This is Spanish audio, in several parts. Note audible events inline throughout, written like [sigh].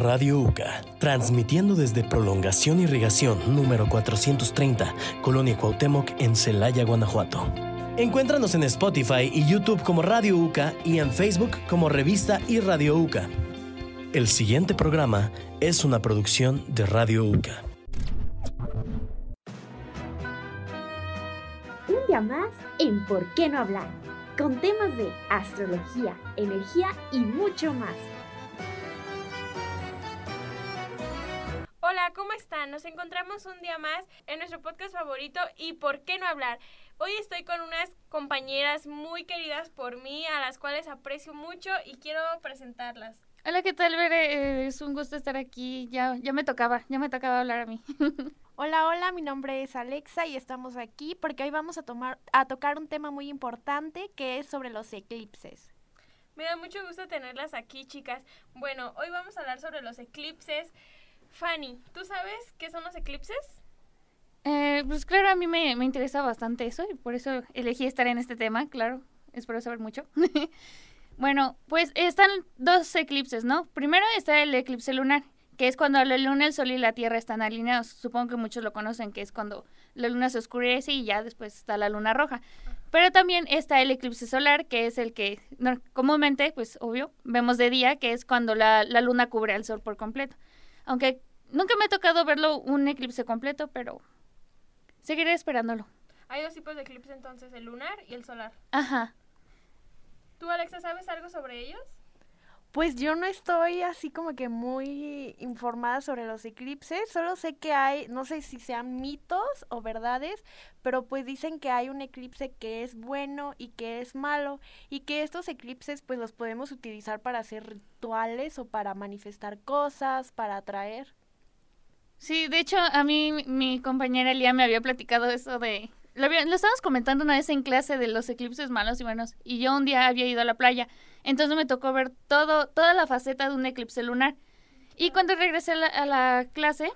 Radio UCA, transmitiendo desde Prolongación Irrigación número 430, Colonia Cuauhtémoc en Celaya, Guanajuato. Encuéntranos en Spotify y YouTube como Radio UCA y en Facebook como Revista y Radio UCA. El siguiente programa es una producción de Radio UCA. Un día más en ¿Por qué no hablar? Con temas de astrología, energía y mucho más. Hola, ¿cómo están? Nos encontramos un día más en nuestro podcast favorito y ¿por qué no hablar? Hoy estoy con unas compañeras muy queridas por mí, a las cuales aprecio mucho y quiero presentarlas. Hola, ¿qué tal, Bere? Eh, es un gusto estar aquí. Ya, ya me tocaba, ya me tocaba hablar a mí. [laughs] Hola, hola, mi nombre es Alexa y estamos aquí porque hoy vamos a, tomar, a tocar un tema muy importante que es sobre los eclipses. Me da mucho gusto tenerlas aquí, chicas. Bueno, hoy vamos a hablar sobre los eclipses. Fanny, ¿tú sabes qué son los eclipses? Eh, pues claro, a mí me, me interesa bastante eso y por eso elegí estar en este tema, claro. Espero saber mucho. [laughs] bueno, pues están dos eclipses, ¿no? Primero está el eclipse lunar, que es cuando la luna, el sol y la tierra están alineados. Supongo que muchos lo conocen, que es cuando la luna se oscurece y ya después está la luna roja. Pero también está el eclipse solar, que es el que comúnmente, pues obvio, vemos de día, que es cuando la, la luna cubre al sol por completo. Aunque nunca me ha tocado verlo un eclipse completo, pero seguiré esperándolo. Hay dos tipos de eclipse entonces, el lunar y el solar. Ajá. ¿Tú, Alexa, sabes algo sobre ellos? Pues yo no estoy así como que muy informada sobre los eclipses, solo sé que hay, no sé si sean mitos o verdades, pero pues dicen que hay un eclipse que es bueno y que es malo y que estos eclipses pues los podemos utilizar para hacer rituales o para manifestar cosas, para atraer. Sí, de hecho a mí mi compañera Elia me había platicado eso de... Lo, lo estábamos comentando una vez en clase de los eclipses malos y buenos y yo un día había ido a la playa entonces me tocó ver todo, toda la faceta de un eclipse lunar. Y cuando regresé a la, clase,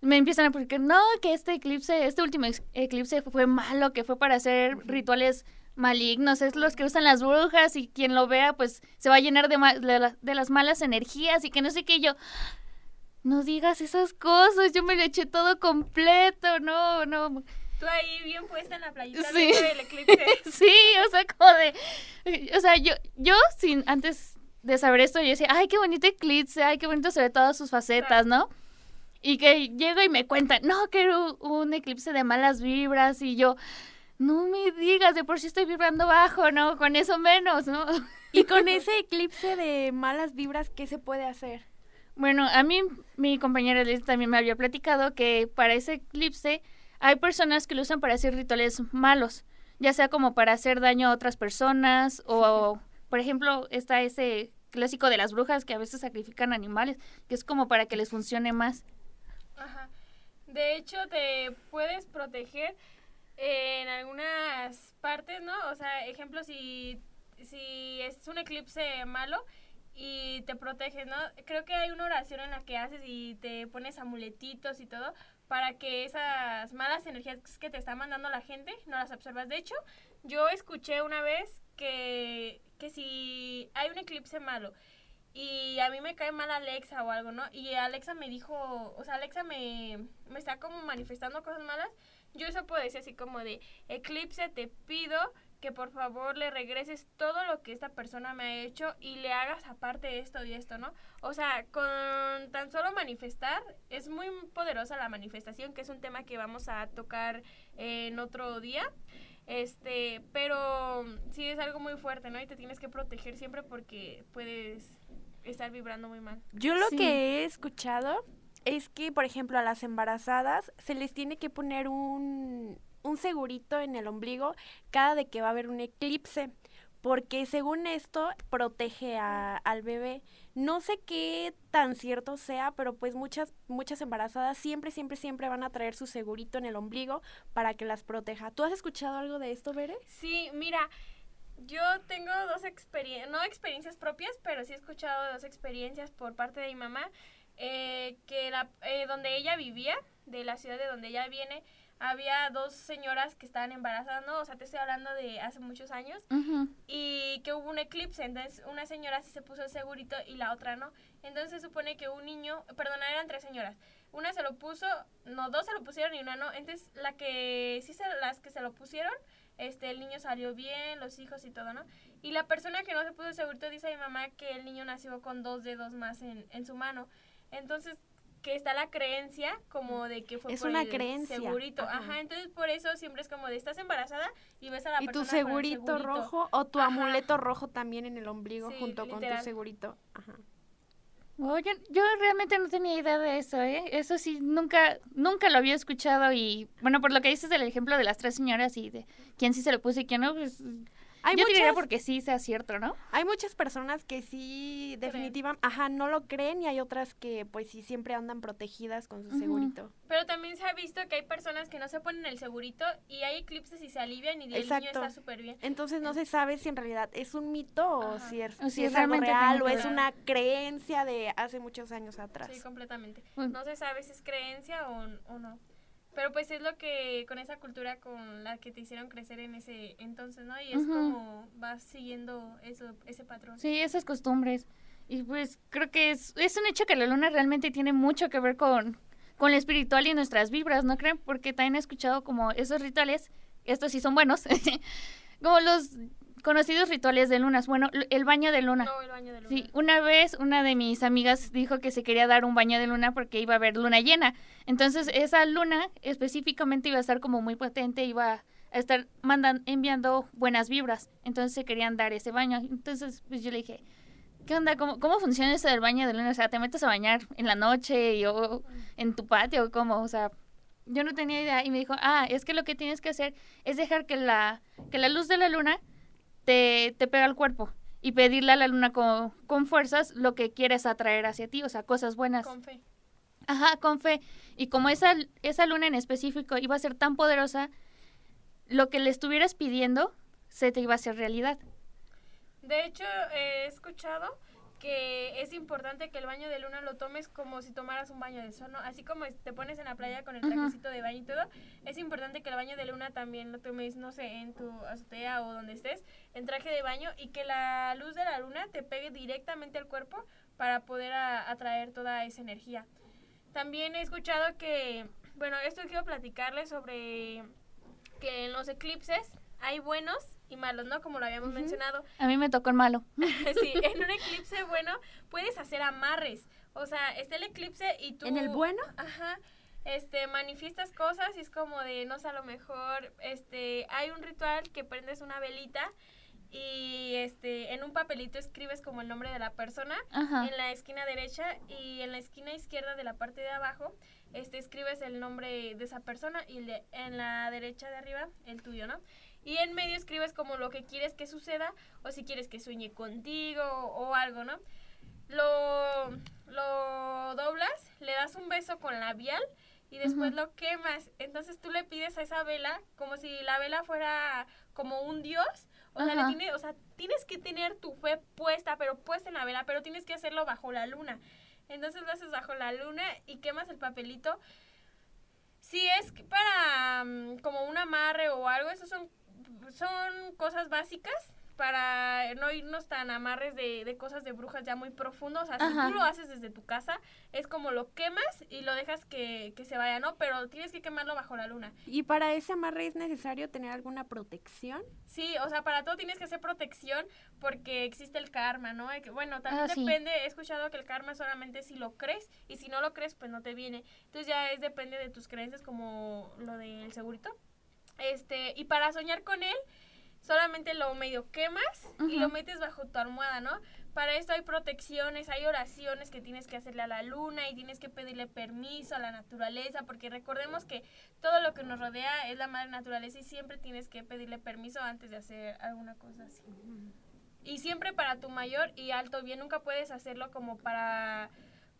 me empiezan a decir, no, que este eclipse, este último eclipse fue malo, que fue para hacer rituales malignos, es los que usan las brujas y quien lo vea pues se va a llenar de, de, las malas energías y que no sé qué yo... No digas esas cosas, yo me lo eché todo completo, no, no. Tú ahí bien puesta en la playita sí. del eclipse. [laughs] sí, o sea, como de... O sea, yo, yo sin antes de saber esto, yo decía, ay, qué bonito eclipse, ay, qué bonito se ve todas sus facetas, ¿no? Y que llego y me cuentan, no, que era un eclipse de malas vibras y yo, no me digas, de por sí estoy vibrando bajo, ¿no? Con eso menos, ¿no? Y con [laughs] ese eclipse de malas vibras, ¿qué se puede hacer? Bueno, a mí mi compañera Liz también me había platicado que para ese eclipse hay personas que lo usan para hacer rituales malos, ya sea como para hacer daño a otras personas o, [laughs] por ejemplo, está ese clásico de las brujas que a veces sacrifican animales, que es como para que les funcione más. Ajá. De hecho, te puedes proteger en algunas partes, ¿no? O sea, ejemplo, si, si es un eclipse malo y te proteges, ¿no? Creo que hay una oración en la que haces y te pones amuletitos y todo para que esas malas energías que te está mandando la gente no las absorbas. De hecho, yo escuché una vez que, que si hay un eclipse malo y a mí me cae mal Alexa o algo, ¿no? Y Alexa me dijo, o sea, Alexa me, me está como manifestando cosas malas, yo eso puedo decir así como de, eclipse, te pido que por favor le regreses todo lo que esta persona me ha hecho y le hagas aparte esto y esto, ¿no? O sea, con tan solo manifestar, es muy poderosa la manifestación, que es un tema que vamos a tocar en otro día. Este, pero sí es algo muy fuerte, ¿no? Y te tienes que proteger siempre porque puedes estar vibrando muy mal. Yo lo que he escuchado es que, por ejemplo, a las embarazadas se les tiene que poner un, un segurito en el ombligo cada de que va a haber un eclipse, porque según esto protege a, al bebé. No sé qué tan cierto sea, pero pues muchas muchas embarazadas siempre siempre siempre van a traer su segurito en el ombligo para que las proteja. ¿Tú has escuchado algo de esto, Bere? Sí, mira, yo tengo dos experiencias, no experiencias propias, pero sí he escuchado dos experiencias por parte de mi mamá, eh, que la, eh, donde ella vivía, de la ciudad de donde ella viene, había dos señoras que estaban embarazadas, ¿no? O sea, te estoy hablando de hace muchos años. Ujú. Y que hubo un eclipse, entonces una señora sí se puso el segurito y la otra no. Entonces se supone que un niño, perdona, eran tres señoras. Una se lo puso, no, dos se lo pusieron y una no. Entonces la que sí se, las que se lo pusieron, este, el niño salió bien, los hijos y todo, ¿no? Y la persona que no se puso el segurito dice a mi mamá que el niño nació con dos dedos más en, en su mano. Entonces que está la creencia como de que fue Es por una el creencia, segurito. ajá. Ajá. entonces por eso siempre es como de estás embarazada y ves a la Y tu persona con el segurito, rojo o tu Ajá. amuleto rojo también en el ombligo Sí, junto con tu segurito. Ajá. Oye, yo realmente no tenía idea de eso, ¿eh? Eso sí, nunca, nunca lo había escuchado y, bueno, por lo que dices del ejemplo de las tres señoras y de quién sí se lo puso y quién no, pues Hay yo diría muchas, porque sí sea cierto, ¿no? hay muchas personas que sí definitivamente, ajá, no lo creen y hay otras que pues sí siempre andan protegidas con su Ujú. segurito. Pero también se ha visto que hay personas que no se ponen el segurito y hay eclipses y se alivian y el niño Exacto. está súper bien. Entonces no se sabe si en realidad es un mito o Ajá. si es, O si si es algo real o es una creencia de hace muchos años atrás. Sí, completamente. Mm. No se sabe si es creencia o, o no. Pero pues es lo que con esa cultura con la que te hicieron crecer en ese entonces, ¿no? Y es como vas siguiendo eso, ese patrón. Sí, esas costumbres. Y pues creo que es, es un hecho que la luna realmente tiene mucho que ver con, con lo espiritual y nuestras vibras, ¿no creen? Porque también he escuchado como esos rituales, estos sí son buenos, [laughs] como los conocidos rituales de lunas. Bueno, l- el baño de luna. No, el baño de luna. Sí, una vez una de mis amigas dijo que se quería dar un baño de luna porque iba a haber luna llena. Entonces esa luna específicamente iba a estar como muy potente, iba a estar mandan, enviando buenas vibras. Entonces se querían dar ese baño. Entonces pues yo le dije, ¿qué onda? ¿Cómo, cómo funciona eso del baño de luna? O sea, ¿te metes a bañar en la noche y, o en tu patio o cómo? O sea, yo no tenía idea y me dijo, ah, es que lo que tienes que hacer es dejar que la, que la luz de la luna te, te pega al cuerpo y pedirle a la luna con, con fuerzas lo que quieres atraer hacia ti, o sea, cosas buenas. Con fe. Ajá, con fe. Y como esa, esa luna en específico iba a ser tan poderosa, lo que le estuvieras pidiendo se te iba a hacer realidad. De hecho, he escuchado que es importante que el baño de luna lo tomes como si tomaras un baño de sol, ¿no? Así como te pones en la playa con el trajecito de baño y todo, es importante que el baño de luna también lo tomes, no sé, en tu azotea o donde estés, en traje de baño y que la luz de la luna te pegue directamente al cuerpo para poder a- atraer toda esa energía. También he escuchado que, bueno, esto quiero platicarles sobre que en los eclipses hay buenos y malos, ¿no? Como lo habíamos mencionado. A mí me tocó el malo. [laughs] sí, en un eclipse bueno puedes hacer amarres. O sea, está el eclipse y tú... ¿En el bueno? Ajá. Este, manifiestas cosas y es como de, no sé, a lo mejor, este, hay un ritual que prendes una velita y, este, en un papelito escribes como el nombre de la persona Ajá. en la esquina derecha y en la esquina izquierda de la parte de abajo, este, escribes el nombre de esa persona y el de- en la derecha de arriba el tuyo, ¿no? Y en medio escribes como lo que quieres que suceda o si quieres que sueñe contigo o, o algo, ¿no? Lo, lo doblas, le das un beso con labial y después lo quemas. Entonces tú le pides a esa vela como si la vela fuera como un dios. O sea, le tiene- o sea, tienes que tener tu fe puesta, pero puesta en la vela, pero tienes que hacerlo bajo la luna. Entonces lo haces bajo la luna y quemas el papelito. Si es para mm, como un amarre o algo, eso son, son cosas básicas para no irnos tan amarres de, de cosas de brujas ya muy profundos. O sea, si tú lo haces desde tu casa, es como lo quemas y lo dejas que, que se vaya, ¿no? Pero tienes que quemarlo bajo la luna. ¿Y para ese amarre es necesario tener alguna protección? Sí, o sea, para todo tienes que hacer protección porque existe el karma, ¿no? Bueno, también Ah, sí. depende, he escuchado que el karma solamente si lo crees y si no lo crees, pues no te viene. Entonces ya es depende de tus creencias como lo del segurito. Este, y para soñar con él, solamente lo medio quemas y lo metes bajo tu almohada, ¿no? Para esto hay protecciones, hay oraciones que tienes que hacerle a la luna y tienes que pedirle permiso a la naturaleza, porque recordemos que todo lo que nos rodea es la madre naturaleza y siempre tienes que pedirle permiso antes de hacer alguna cosa así. Y siempre para tu mayor y alto bien, nunca puedes hacerlo como para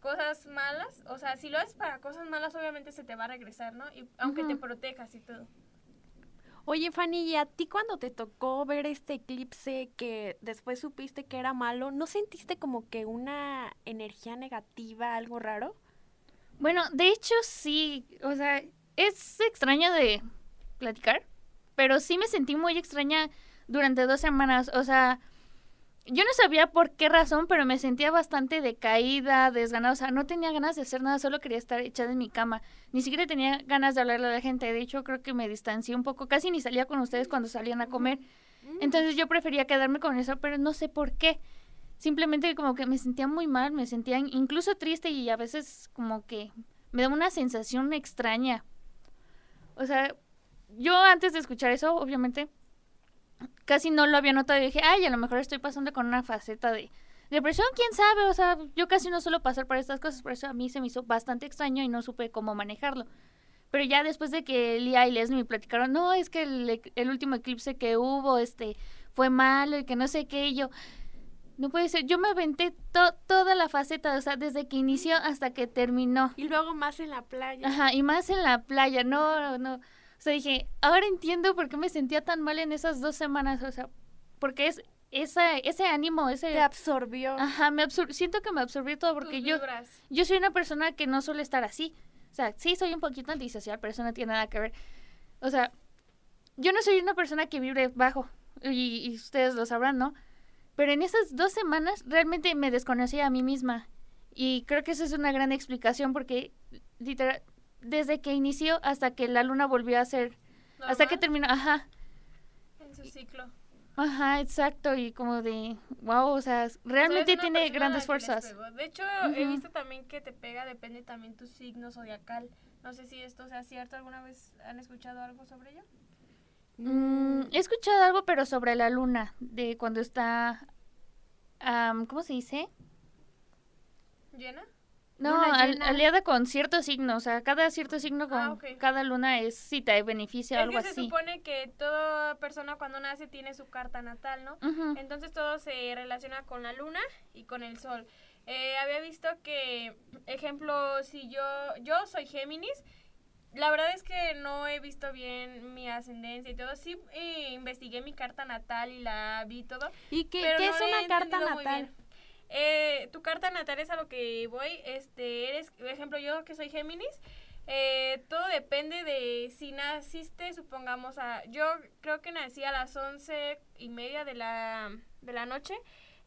cosas malas. O sea, si lo haces para cosas malas, obviamente se te va a regresar, ¿no? Y aunque te protejas y todo. Oye, Fanny, ¿y a ti cuando te tocó ver este eclipse que después supiste que era malo, ¿no sentiste como que una energía negativa, algo raro? Bueno, de hecho sí, o sea, es extraño de platicar, pero sí me sentí muy extraña durante dos semanas. O sea, yo no sabía por qué razón, pero me sentía bastante decaída, desganada. O sea, no tenía ganas de hacer nada, solo quería estar echada en mi cama. Ni siquiera tenía ganas de hablarle a la gente. De hecho, creo que me distancié un poco. Casi ni salía con ustedes cuando salían a comer. Entonces yo prefería quedarme con eso, pero no sé por qué. Simplemente como que me sentía muy mal, me sentía incluso triste y a veces como que me da una sensación extraña. O sea, yo antes de escuchar eso, obviamente, casi no lo había notado y dije, ay, a lo mejor estoy pasando con una faceta de depresión, quién sabe, o sea, yo casi no suelo pasar por estas cosas, por eso a mí se me hizo bastante extraño y no supe cómo manejarlo. Pero ya después de que Lía y Leslie me platicaron, no, es que el, el último eclipse que hubo, este, fue malo y que no sé qué, y yo, no puede ser, yo me aventé toda la faceta, o sea, desde que inició hasta que terminó. Y luego más en la playa. Ajá, y más en la playa, no, no. O sea, dije, ahora entiendo por qué me sentía tan mal en esas dos semanas, o sea, porque es esa, ese ánimo, ese... Te absorbió. Ajá, me absor siento que me absorbió todo porque yo, yo soy una persona que no suele estar así. O sea, sí soy un poquito antisocial, pero eso no tiene nada que ver. O sea, yo no soy una persona que vibre bajo, y, y ustedes lo sabrán, ¿no? Pero en esas dos semanas realmente me desconocí a mí misma. Y creo que esa es una gran explicación porque literal, desde que inició hasta que la luna volvió a ser, hasta que terminó, ajá. En su ciclo. Ajá, exacto, y como de, wow, o sea, realmente tiene grandes fuerzas. De hecho, he visto también que te pega, depende también tu signo zodiacal. No sé si esto sea cierto, ¿alguna vez han escuchado algo sobre ello? Mm, he escuchado algo, pero sobre la luna, de cuando está, ¿cómo se dice? ¿Llena? No, aliada con cierto signo, o sea, cada cierto signo con ah, cada luna es si te beneficia o algo así. Se supone que toda persona cuando nace tiene su carta natal, ¿no? Entonces todo se relaciona con la luna y con el sol. Eh, había visto que, ejemplo, si yo, yo soy Géminis, la verdad es que no he visto bien mi ascendencia y todo. Sí eh, investigué mi carta natal y la vi todo. ¿Y qué, es una carta natal? Eh, tu carta natal es a lo que voy. Este, eres, por ejemplo, yo que soy Géminis, eh, todo depende de si naciste, supongamos, a, yo creo que nací a las once y media de la, de la noche.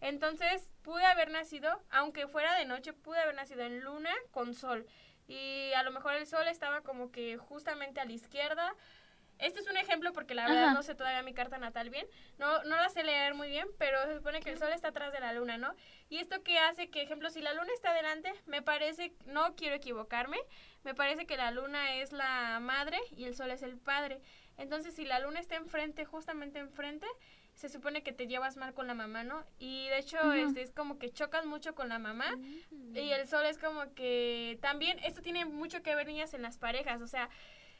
Entonces pude haber nacido, aunque fuera de noche, pude haber nacido en luna con sol y a lo mejor el sol estaba como que justamente a la izquierda. Este es un ejemplo porque la verdad no sé todavía mi carta natal bien. No, no la sé leer muy bien, pero se supone que el sol está atrás de la luna, ¿no? Y esto que hace que, ejemplo, si la luna está adelante, me parece, no quiero equivocarme, me parece que la luna es la madre y el sol es el padre. Entonces, si la luna está enfrente, justamente enfrente, se supone que te llevas mal con la mamá, ¿no? Y de hecho, este, es como que chocas mucho con la mamá. Y el sol es como que también, esto tiene mucho que ver, niñas, en las parejas. O sea,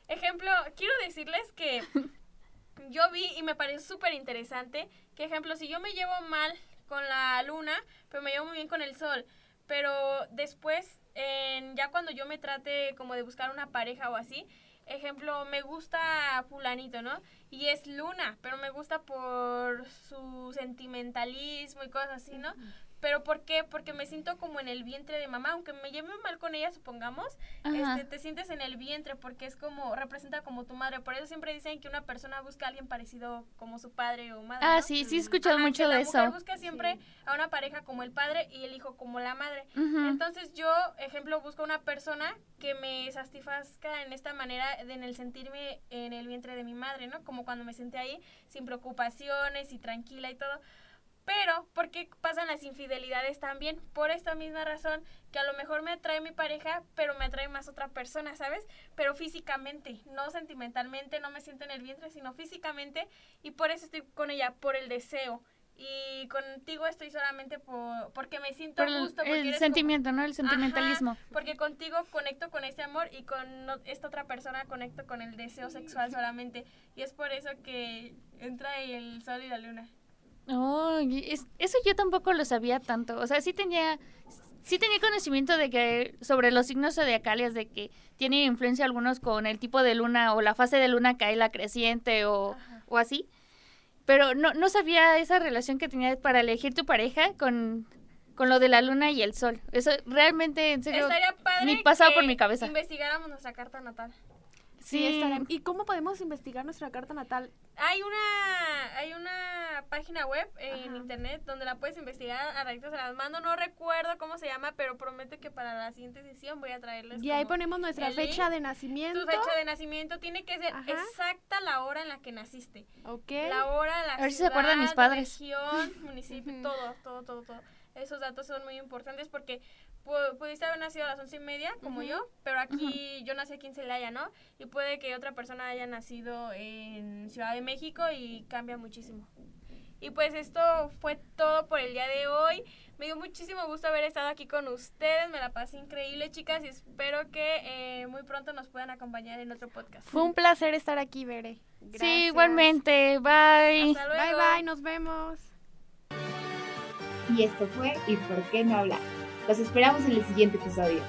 ejemplo, quiero decirles que [laughs] yo vi y me pareció súper interesante que, ejemplo, si yo me llevo mal con la luna, pero me llevo muy bien con el sol, pero después, en, ya cuando yo me trate como de buscar una pareja o así, ejemplo, me gusta fulanito, ¿no? Y es Luna, pero me gusta por su sentimentalismo y cosas así, ¿no? ¿Pero por qué? Porque me siento como en el vientre de mamá, aunque me lleve mal con ella, supongamos, este, te sientes en el vientre porque es como, representa como tu madre. Por eso siempre dicen que una persona busca a alguien parecido como su padre o madre. Ah, sí, sí he escuchado mucho de eso. La busca siempre a una pareja como el padre y el hijo como la madre. Entonces yo, ejemplo, busco una persona que me satisfazca en esta manera, en el sentirme en el vientre de mi madre, ¿no? Como cuando me senté ahí sin preocupaciones y tranquila y todo. Pero, ¿por qué pasan las infidelidades también? Por esta misma razón, que a lo mejor me atrae mi pareja, pero me atrae más otra persona, ¿sabes? Pero físicamente, no sentimentalmente, no me siento en el vientre, sino físicamente, y por eso estoy con ella, por el deseo. Y contigo estoy solamente por, porque me siento por gusto. el sentimiento, ¿no? El sentimentalismo. porque contigo conecto con este amor y con esta otra persona conecto con el deseo sexual solamente. Y es por eso que entra el sol y la luna. Oh, eso yo tampoco lo sabía tanto. O sea, sí tenía, sí tenía conocimiento de que sobre los signos zodiacales, de que tiene influencia algunos con el tipo de luna o la fase de luna que hay la creciente o, o así. Pero no, no sabía esa relación que tenía para elegir tu pareja con, con lo de la luna y el sol. Eso realmente, en serio, Estaría padre ni pasaba por mi cabeza. investigáramos nuestra carta natal. Sí, Sí. estará- ¿Y cómo podemos investigar nuestra carta natal? Hay una, hay una página web en Ajá. internet donde la puedes investigar. A ratitos se las mando. No recuerdo cómo se llama, pero prometo que para la siguiente sesión voy a traerles. Y ahí ponemos nuestra fecha link, de nacimiento. Tu fecha de nacimiento tiene que ser Ajá. exacta la hora en la que naciste. Ok. La hora, la A ver si se acuerdan mis ciudad, padres. región, municipio, todo, todo, todo, todo. Esos datos son muy importantes porque pudiste haber nacido a las once y media, como yo, pero aquí yo nací aquí en Celaya, ¿no? Y puede que otra persona haya nacido en Ciudad de México y cambia muchísimo. Y pues esto fue todo por el día de hoy. Me dio muchísimo gusto haber estado aquí con ustedes. Me la pasé increíble, chicas, y espero que eh, muy pronto nos puedan acompañar en otro podcast. Fue un placer estar aquí, Bere. Sí, igualmente. Bye. Hasta luego. Bye, bye, nos vemos. Y esto fue ¿Y por qué no hablar? Los esperamos en el siguiente episodio.